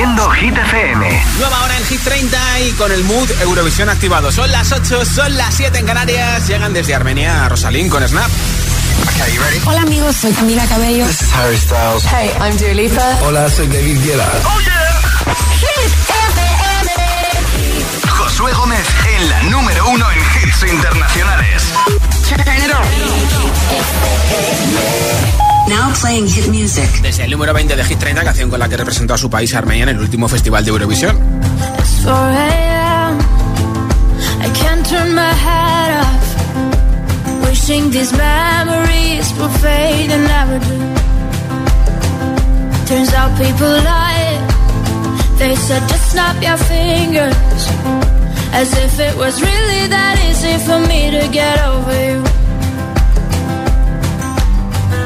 Haciendo Hit FM. Nueva hora en Hit 30 y con el mood Eurovisión activado. Son las 8, son las 7 en Canarias. Llegan desde Armenia a Rosalín con Snap. Okay, you ready? Hola amigos, soy Camila Cabello. This is Harry Styles. Hey, I'm Dua Lipa. Hola, soy David Guetta. Oh yeah. Hit FM. Josué Gómez en la número uno en hits internacionales. Turn it on. Now playing hit music. Desde el número 20 de Hit 30, canción con la que representó a su país Armenia en el último festival de Eurovisión. It's 4 a.m. I can't turn my head off. Wishing these memories will fade and never do. Turns out people lie. They said just snap your fingers. As if it was really that easy for me to get over you.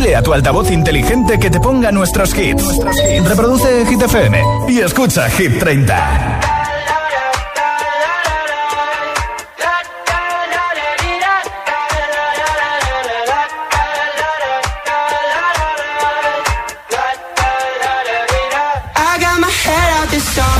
Dile a tu altavoz inteligente que te ponga nuestros hits. Reproduce Hit FM y escucha Hit 30. I got.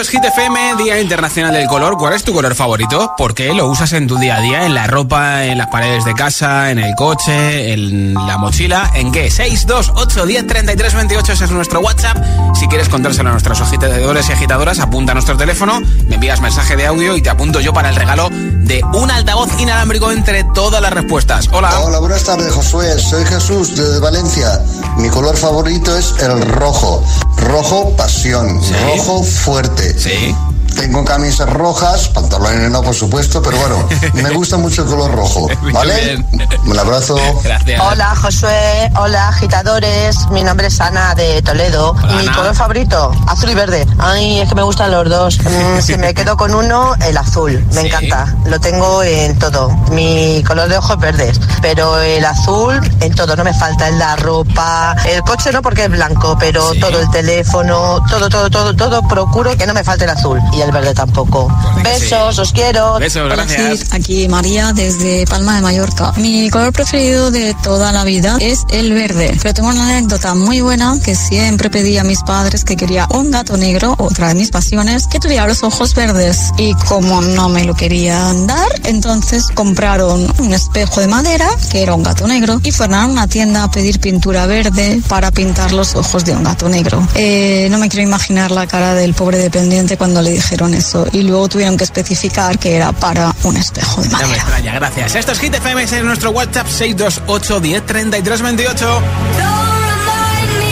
esto es Hit FM, Día Internacional del Color. ¿Cuál es tu color favorito? ¿Por qué lo usas en tu día a día? ¿En la ropa, en las paredes de casa, en el coche, en la mochila? ¿En qué? 628 10 33 28, ese es nuestro WhatsApp. Si quieres contárselo a nuestros agitadores y agitadoras, apunta a nuestro teléfono, me envías mensaje de audio y te apunto yo para el regalo de un altavoz inalámbrico entre todas las respuestas. Hola. Hola, buenas tardes, Josué. Soy Jesús desde Valencia. Mi color favorito es el rojo. Rojo pasión, rojo fuerte. Sí. Tengo camisas rojas, pantalones no, por supuesto, pero bueno, me gusta mucho el color rojo. ¿Vale? Un abrazo. Gracias. Hola Josué, hola agitadores, mi nombre es Ana de Toledo. Hola, mi Ana. color favorito, azul y verde. Ay, es que me gustan los dos. Mm, si me quedo con uno, el azul, me Sí. encanta. Lo tengo en todo. Mi color de ojos verdes, pero el azul en todo, no me falta en la ropa. El coche no porque es blanco, pero Sí. todo el teléfono, todo, todo, todo, todo, procuro que no me falte el azul y el verde tampoco. Pues sí. Besos, os quiero. Besos, gracias. Aquí María desde Palma de Mallorca. Mi color preferido de toda la vida es el verde, pero tengo una anécdota muy buena que siempre pedí a mis padres que quería un gato negro, otra de mis pasiones, que tuviera los ojos verdes. Y como no me lo querían dar, entonces compraron un espejo de madera, que era un gato negro, y fueron a una tienda a pedir pintura verde para pintar los ojos de un gato negro. Eh, no me quiero imaginar la cara del pobre dependiente cuando le dijeron eso. Y luego tuvieron que especificar que era para un espejo de No me madera. extraña, gracias. Esto es Hit FM, es en nuestro WhatsApp 628 10 33 28. Don't remind me.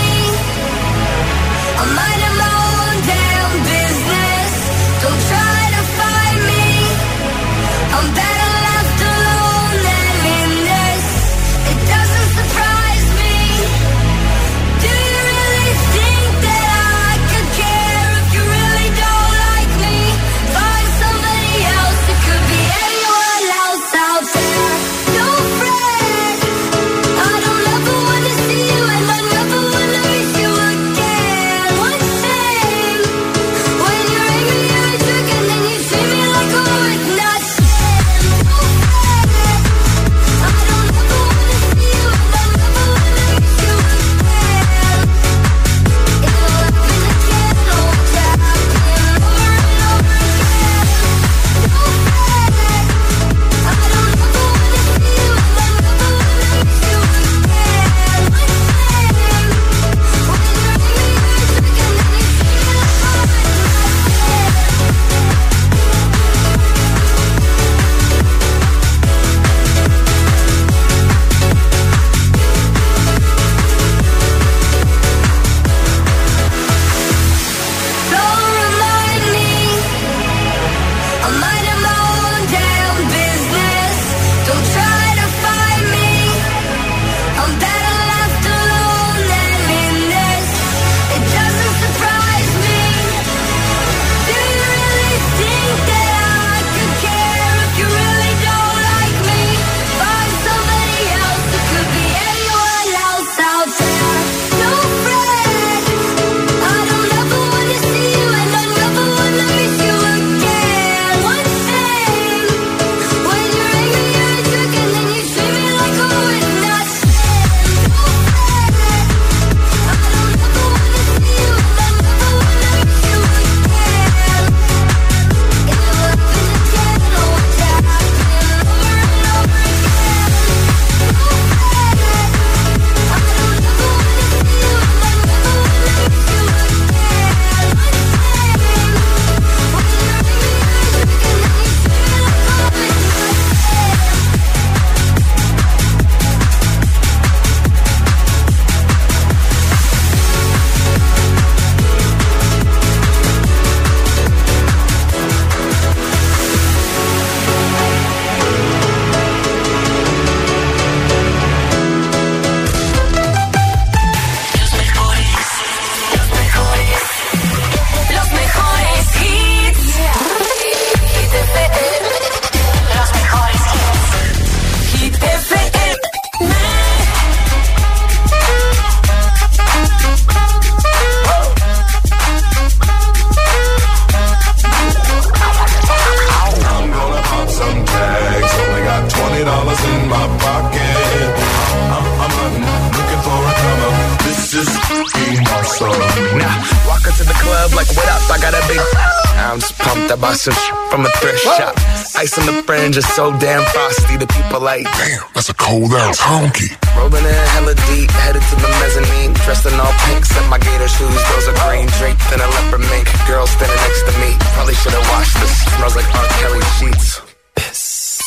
Like, Damn, that's a cold ass honky. rolling in hella deep, headed to the mezzanine. Dressed in all pink, set my gator shoes. Those are green draped in a leopard mink. Girl standing next to me. Probably should have washed this. Smells like R. Kelly sheets. Piss.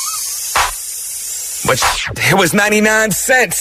but it was 99 cents.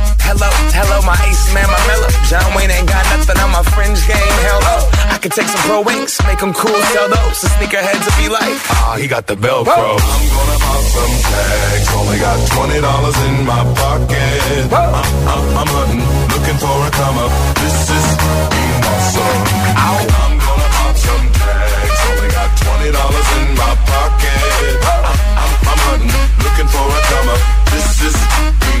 Hello, hello, my ace man, my mellow. John Wayne ain't got nothing on my fringe game. Hell no. I could take some pro wings, make them cool, sell those. The sneakerheads will be like, ah, he got the Velcro. I'm gonna pop some tags. Only got twenty dollars in my pocket. I'm, I'm, uh, uh, I'm hunting, looking for a come up. This is being awesome. I'm gonna pop some tags. Only got twenty dollars in my pocket. I'm, I'm, I'm hunting, looking for a come up. This is being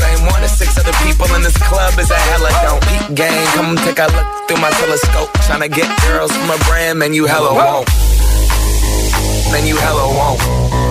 same one as six other people in this club is a hella don't. Peep gang, come take a look through my telescope. Tryna get girls from a brand, man, you hella won't. Man, you hella won't.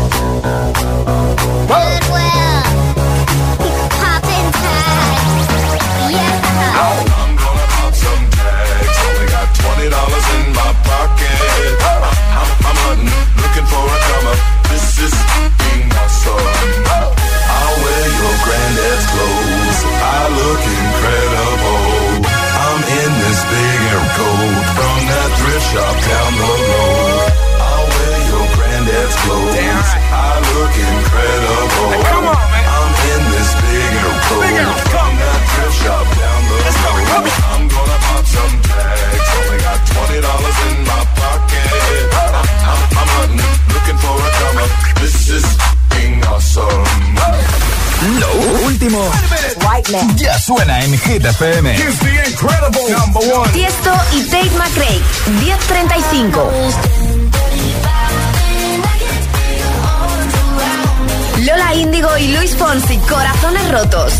Suena en Hit FM. The incredible number one. Tiesto y Tate McRae, 1035. Lola Índigo y Luis Fonsi, Corazones Rotos.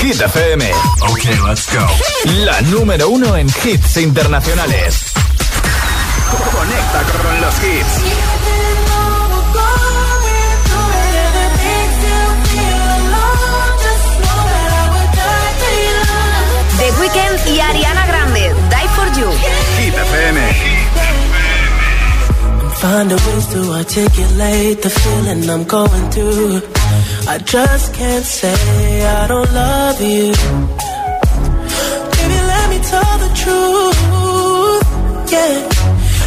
Hit FM. Okay, let's go. La número uno en hits internacionales. Conecta con los hits. The Weeknd y Ariana Grande, Die for You. Hit FM. Find a ways to articulate the feeling I'm going through. I just can't say I don't love you. Baby, let me tell the truth. Yeah,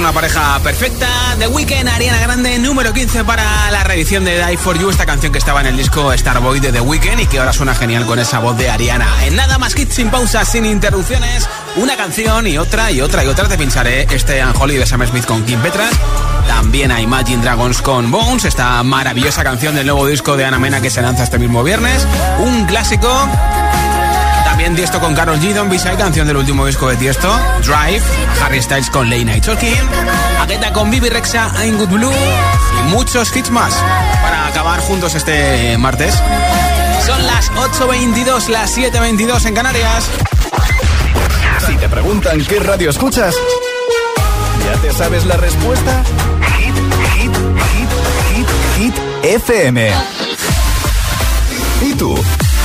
Una pareja perfecta. The Weeknd, Ariana Grande, número 15 para la reedición de Die For You, esta canción que estaba en el disco Starboy de The Weeknd y que ahora suena genial con esa voz de Ariana. En nada más hits sin pausas, sin interrupciones, una canción y otra y otra y otra te pincharé este Unholy de Sam Smith con Kim Petras. También a Imagine Dragons con Bones, esta maravillosa canción del nuevo disco de Ana Mena que se lanza este mismo viernes. Un clásico también Tiesto con Carol G, Don B-Side, canción del último disco de Tiesto. Drive, Harry Styles con Late Night Talking, Agueta con Bibi Rexa, I'm Good Blue y muchos hits más para acabar juntos este martes. Son las 8.22, las 7.22 en Canarias. Si te preguntan qué radio escuchas, ¿ya te sabes la respuesta? Hit, hit, hit, hit, hit, FM. ¿Y tú?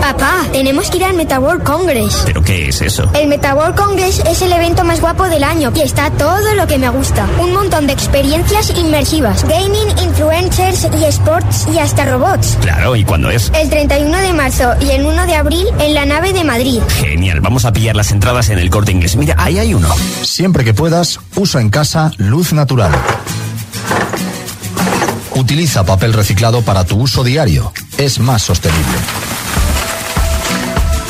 Papá, tenemos que ir al MetaWorld Congress. ¿Pero qué es eso? El MetaWorld Congress es el evento más guapo del año y está todo lo que me gusta. Un montón de experiencias inmersivas, gaming, influencers y sports y hasta robots. Claro, ¿y cuándo es? El 31 de marzo y el 1 de abril en la nave de Madrid. Genial, vamos a pillar las entradas en el corte inglés. Mira, ahí hay uno. Siempre que puedas, usa en casa luz natural. Utiliza papel reciclado para tu uso diario. Es más sostenible.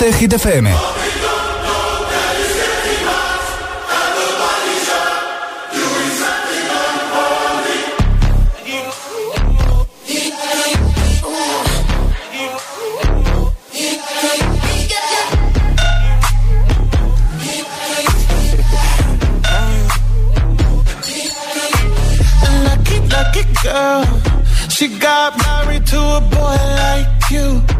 de Hit FM. Girl, she got married to a boy like you.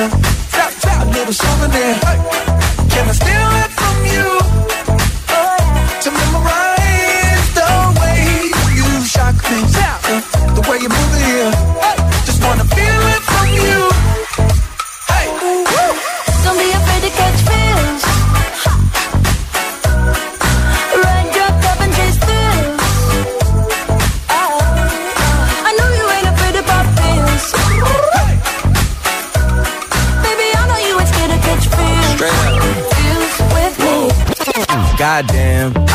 A little souvenir. Can I steal it?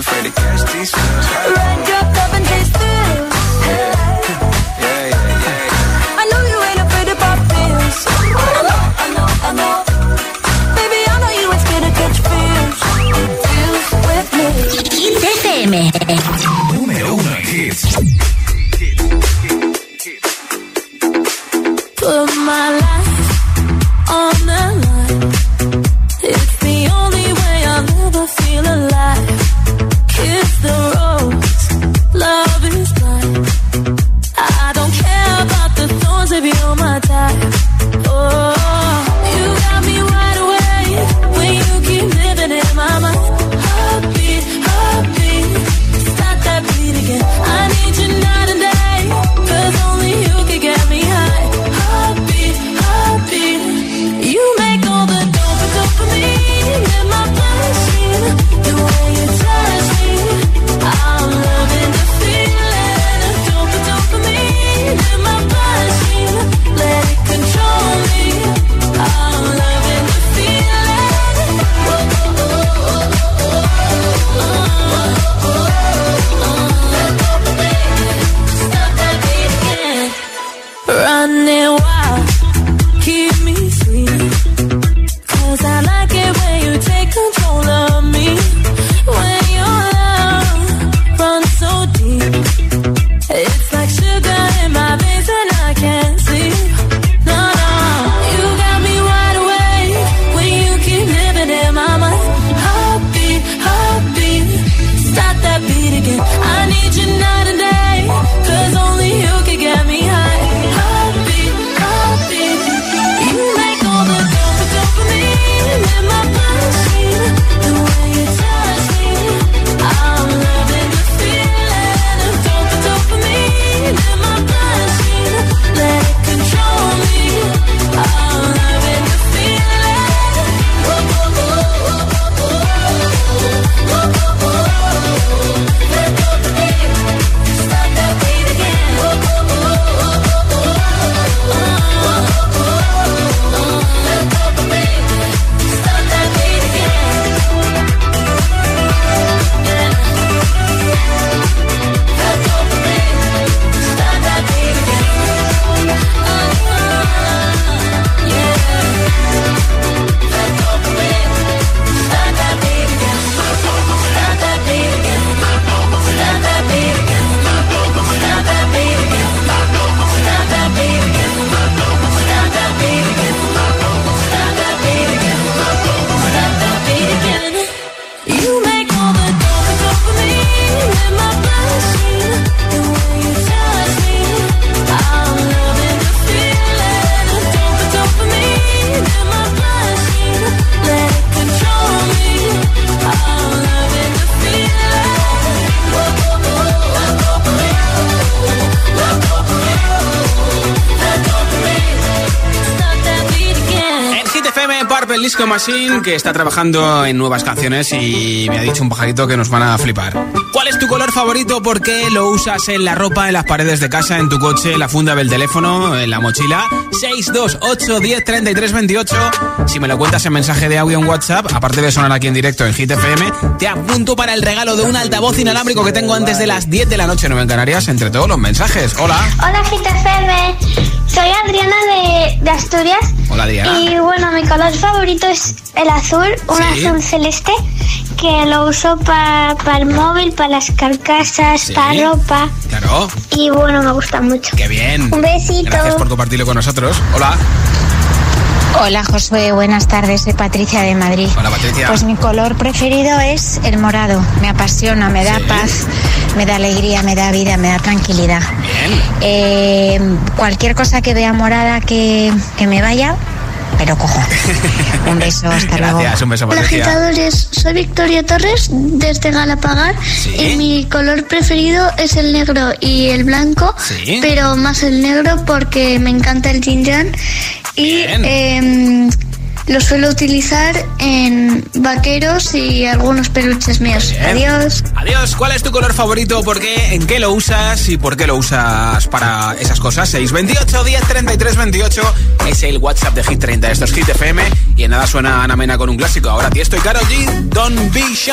Afraid to catch these feels. Run, drop, up and taste thrills. Yeah, yeah, yeah. I know you ain't afraid to pop pills. I know, I know, I know. Baby, I know you ain't scared to catch feels. Feels with me. Hit FM. Número uno hits. Put my life if Que está trabajando en nuevas canciones y me ha dicho un pajarito que nos van a flipar. ¿Cuál es tu color favorito? ¿Por qué lo usas en la ropa, en las paredes de casa, en tu coche, en la funda del teléfono, en la mochila? 628 10 33 28. Si me lo cuentas en mensaje de audio en WhatsApp, aparte de sonar aquí en directo en Hit FM, te apunto para el regalo de un altavoz inalámbrico que tengo antes de las 10 de la noche, no en Canarias, entre todos los mensajes. Hola. Hola GTFM, soy Adriana de, de Asturias. Hola, Adriana. Y bueno, mi color favorito es el azul, un Sí. azul celeste, que lo uso para el móvil, para las carcasas, Sí. para ropa. Claro. Y bueno, me gusta mucho. Qué bien. Un besito. Gracias por compartirlo con nosotros. Hola. Hola Josué, buenas tardes, soy Patricia de Madrid. Hola, Patricia. Pues mi color preferido es el morado, me apasiona, me da Sí. paz, me da alegría, me da vida, me da tranquilidad. Bien. Eh, cualquier cosa que vea morada que, que me vaya, pero cojo. Un beso, hasta luego. Gracias, un beso, Hola agitadores, soy Victoria Torres desde Galapagar y mi color preferido es el negro y el blanco, Sí. pero más el negro porque me encanta el yin y em, lo suelo utilizar en vaqueros y algunos peluches míos. Bien. Adiós. Adiós, ¿cuál es tu color favorito? ¿Por qué? ¿En qué lo usas? ¿Y por qué lo usas para esas cosas? 628 10 33 28 es el WhatsApp de Hit 30. Esto es Hit FM y en nada suena Ana Mena con un clásico. Ahora ti estoy Karol G, Don't Be Shy.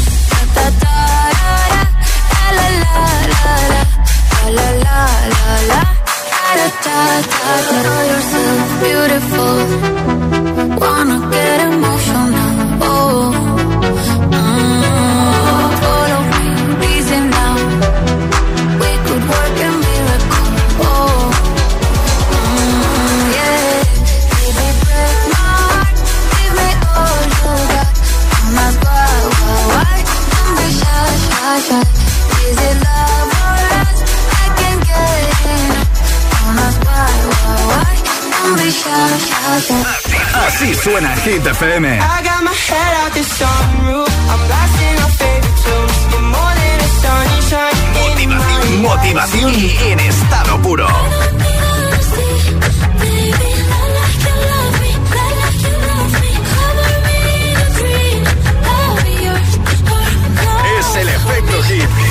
la la la la. Da da da da Know yourself beautiful. Wanna get emotional Así suena Hit FM. I got my head out the sunroof. I'm blasting our favorite tunes. You're more than a sunshine in my Motivación en estado puro. Es el efecto hit.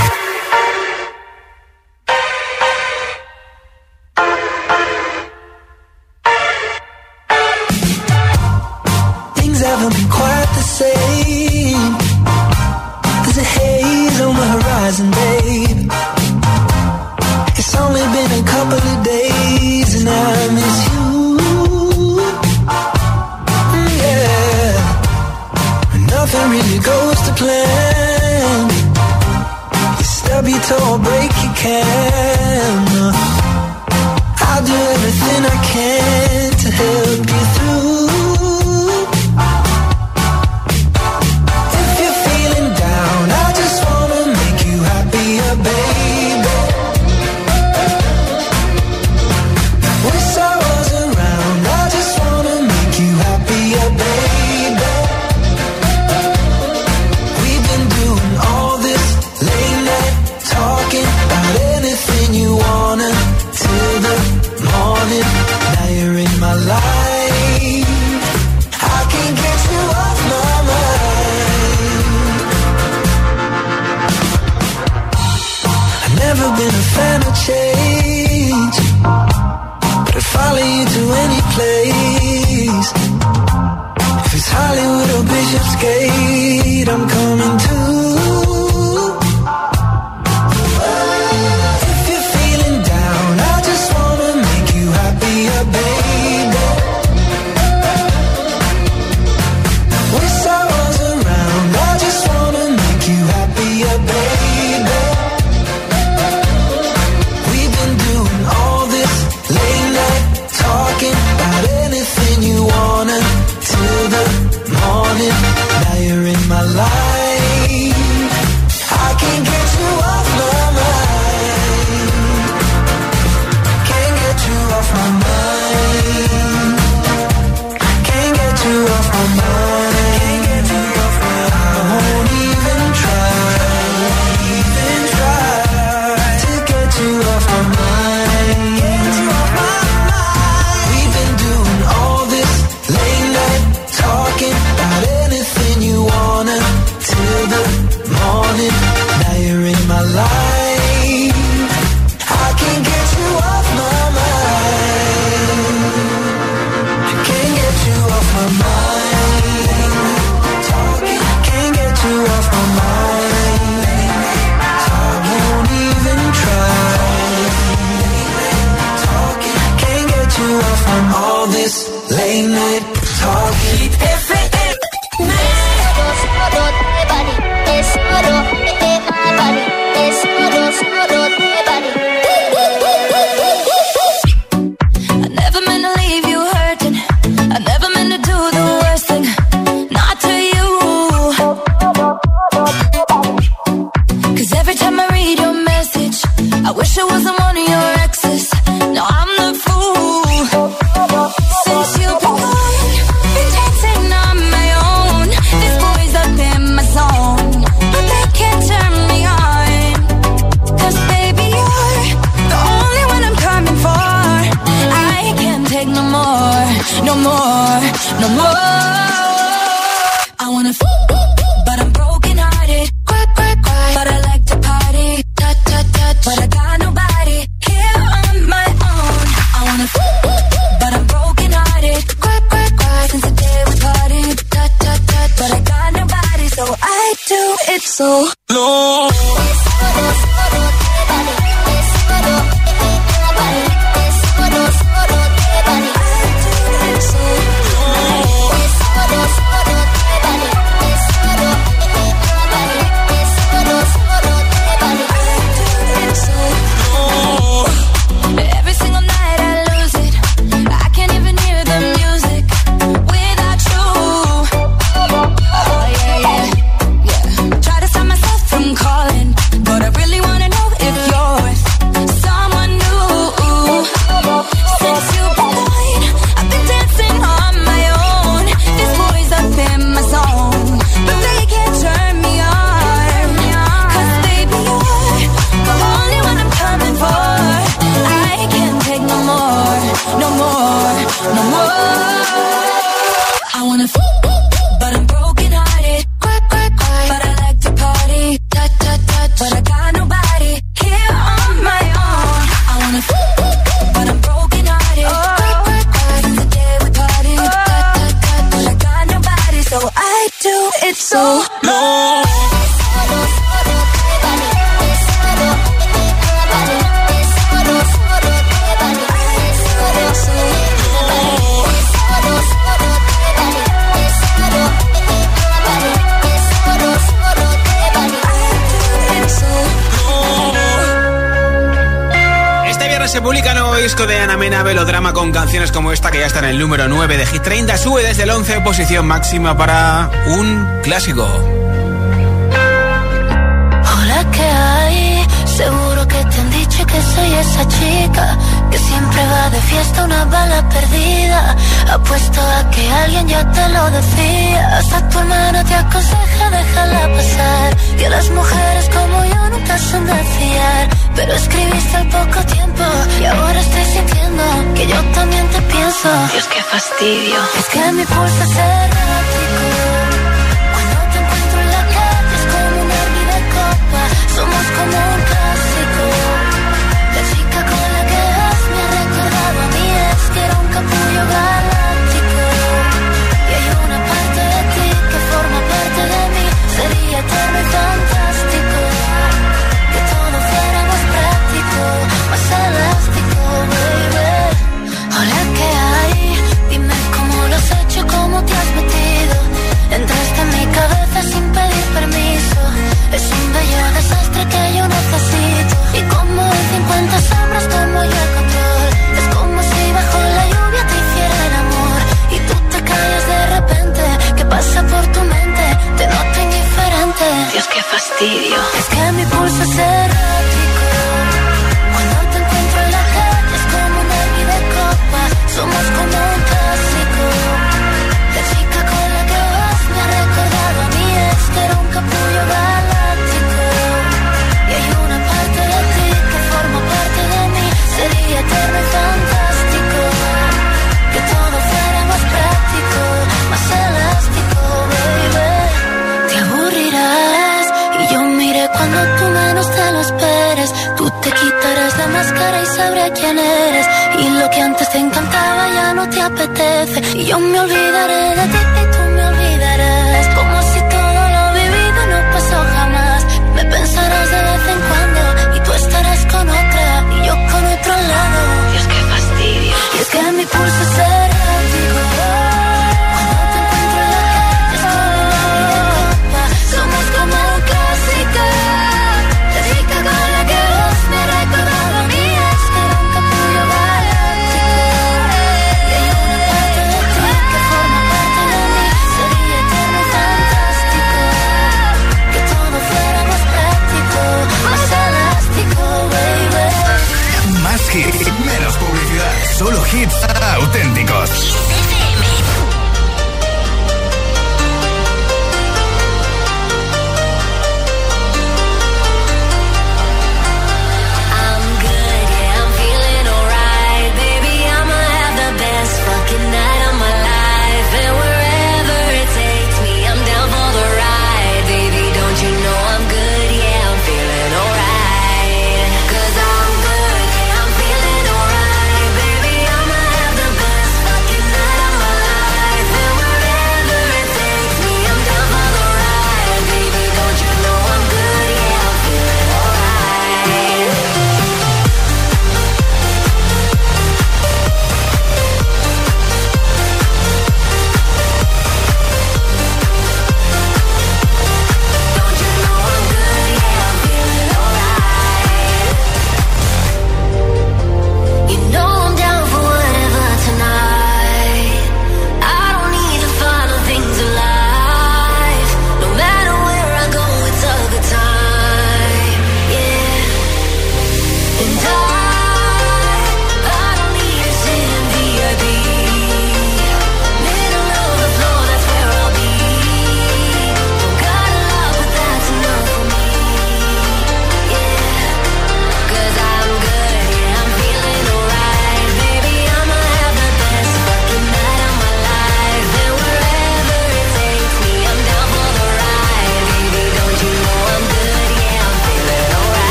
Toe or break your can. I'll do everything I can to help you through. Posición máxima para un clásico. Hola, ¿qué hay? Seguro que te han dicho que soy esa chica que siempre va de fiesta una bala perdida. Apuesto a que alguien ya te lo decía. Hasta tu hermana te aconseja déjala pasar. Que las mujeres como yo nunca son de fiar. Pero escribiste al poco tiempo y ahora estoy sintiendo que yo también te pienso. Dios, qué fastidio. Es que mi pulso se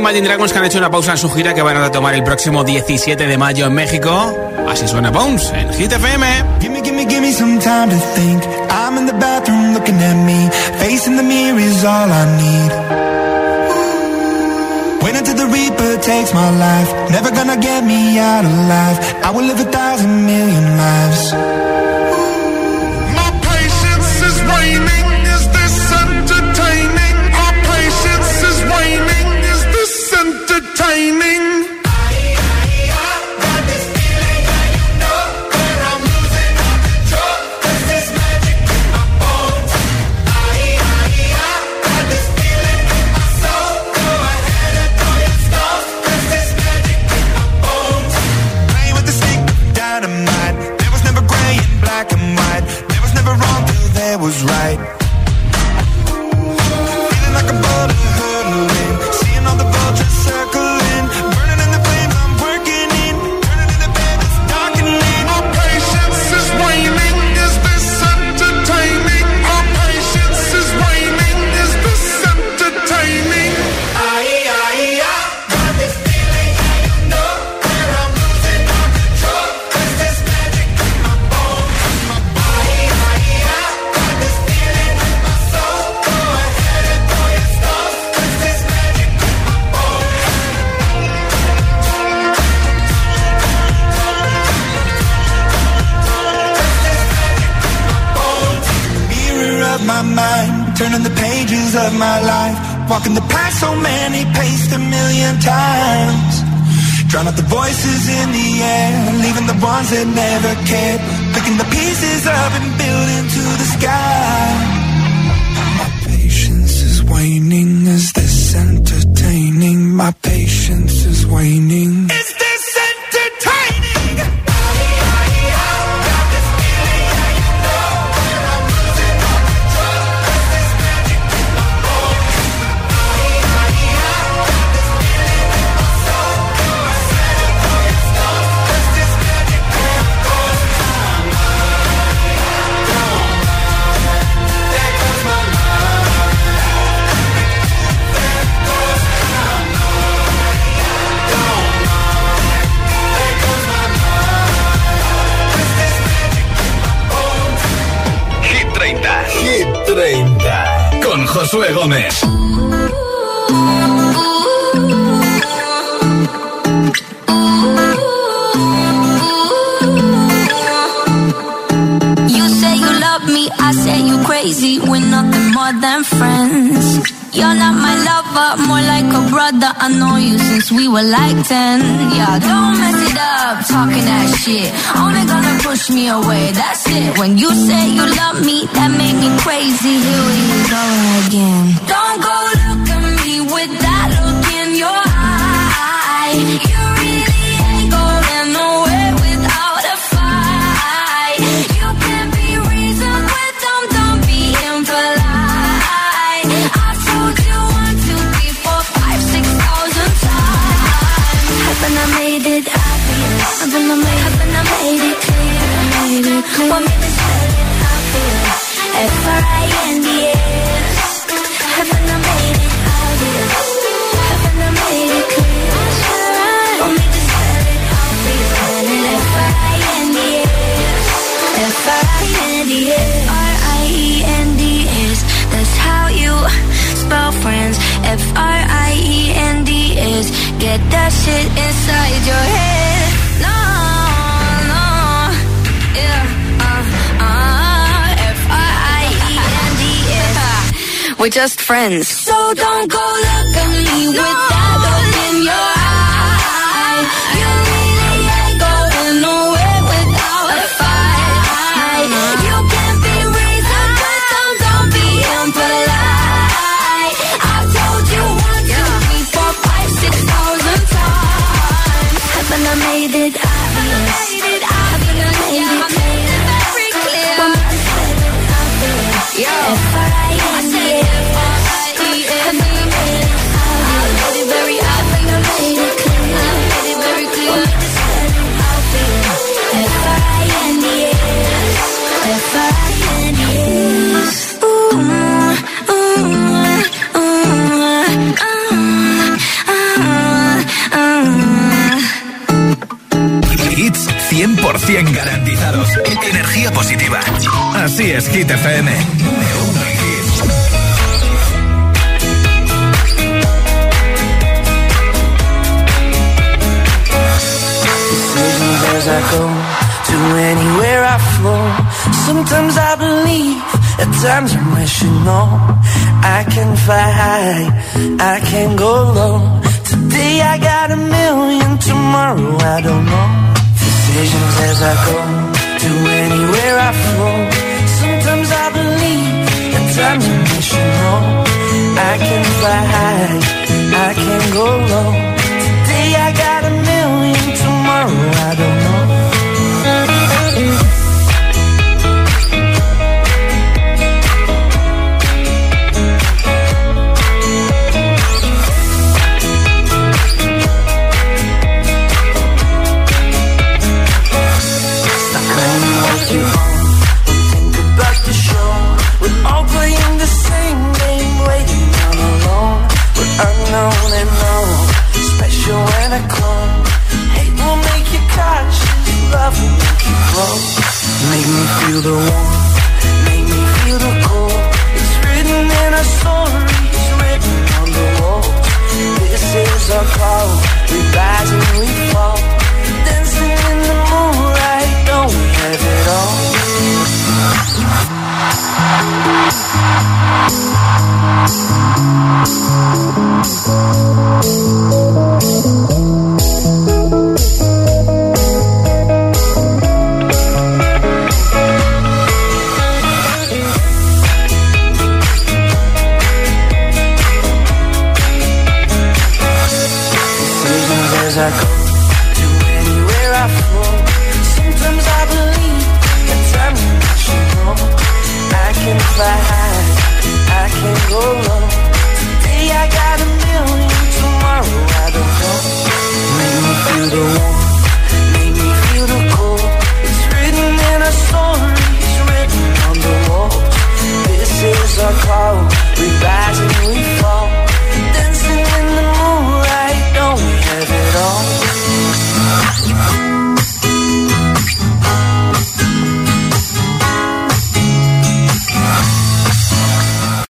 Dragons que han hecho una pausa en su gira que van a retomar el próximo 17 de mayo en México. Así suena Bones en Hit FM. Gimme, gimme, gimme some time to think. I'm in the bathroom looking at me. Facing the mirror is all I need. Wait until the Reaper takes my life. Never gonna get me out of. I will live a thousand million lives. that never cared, picking the pieces up and building. We're just friends. So don't go looking me no. with 100 garantizados. Energía positiva. Así es, Hit FM. As I go to anywhere I flow, sometimes I believe, at times I'm rational. I can fly high, I can go low. Today I got a million, tomorrow I don't know. visions as I go to anywhere I flow. Sometimes I believe, that times I'm wishing wrong. I can fly high, I can go low.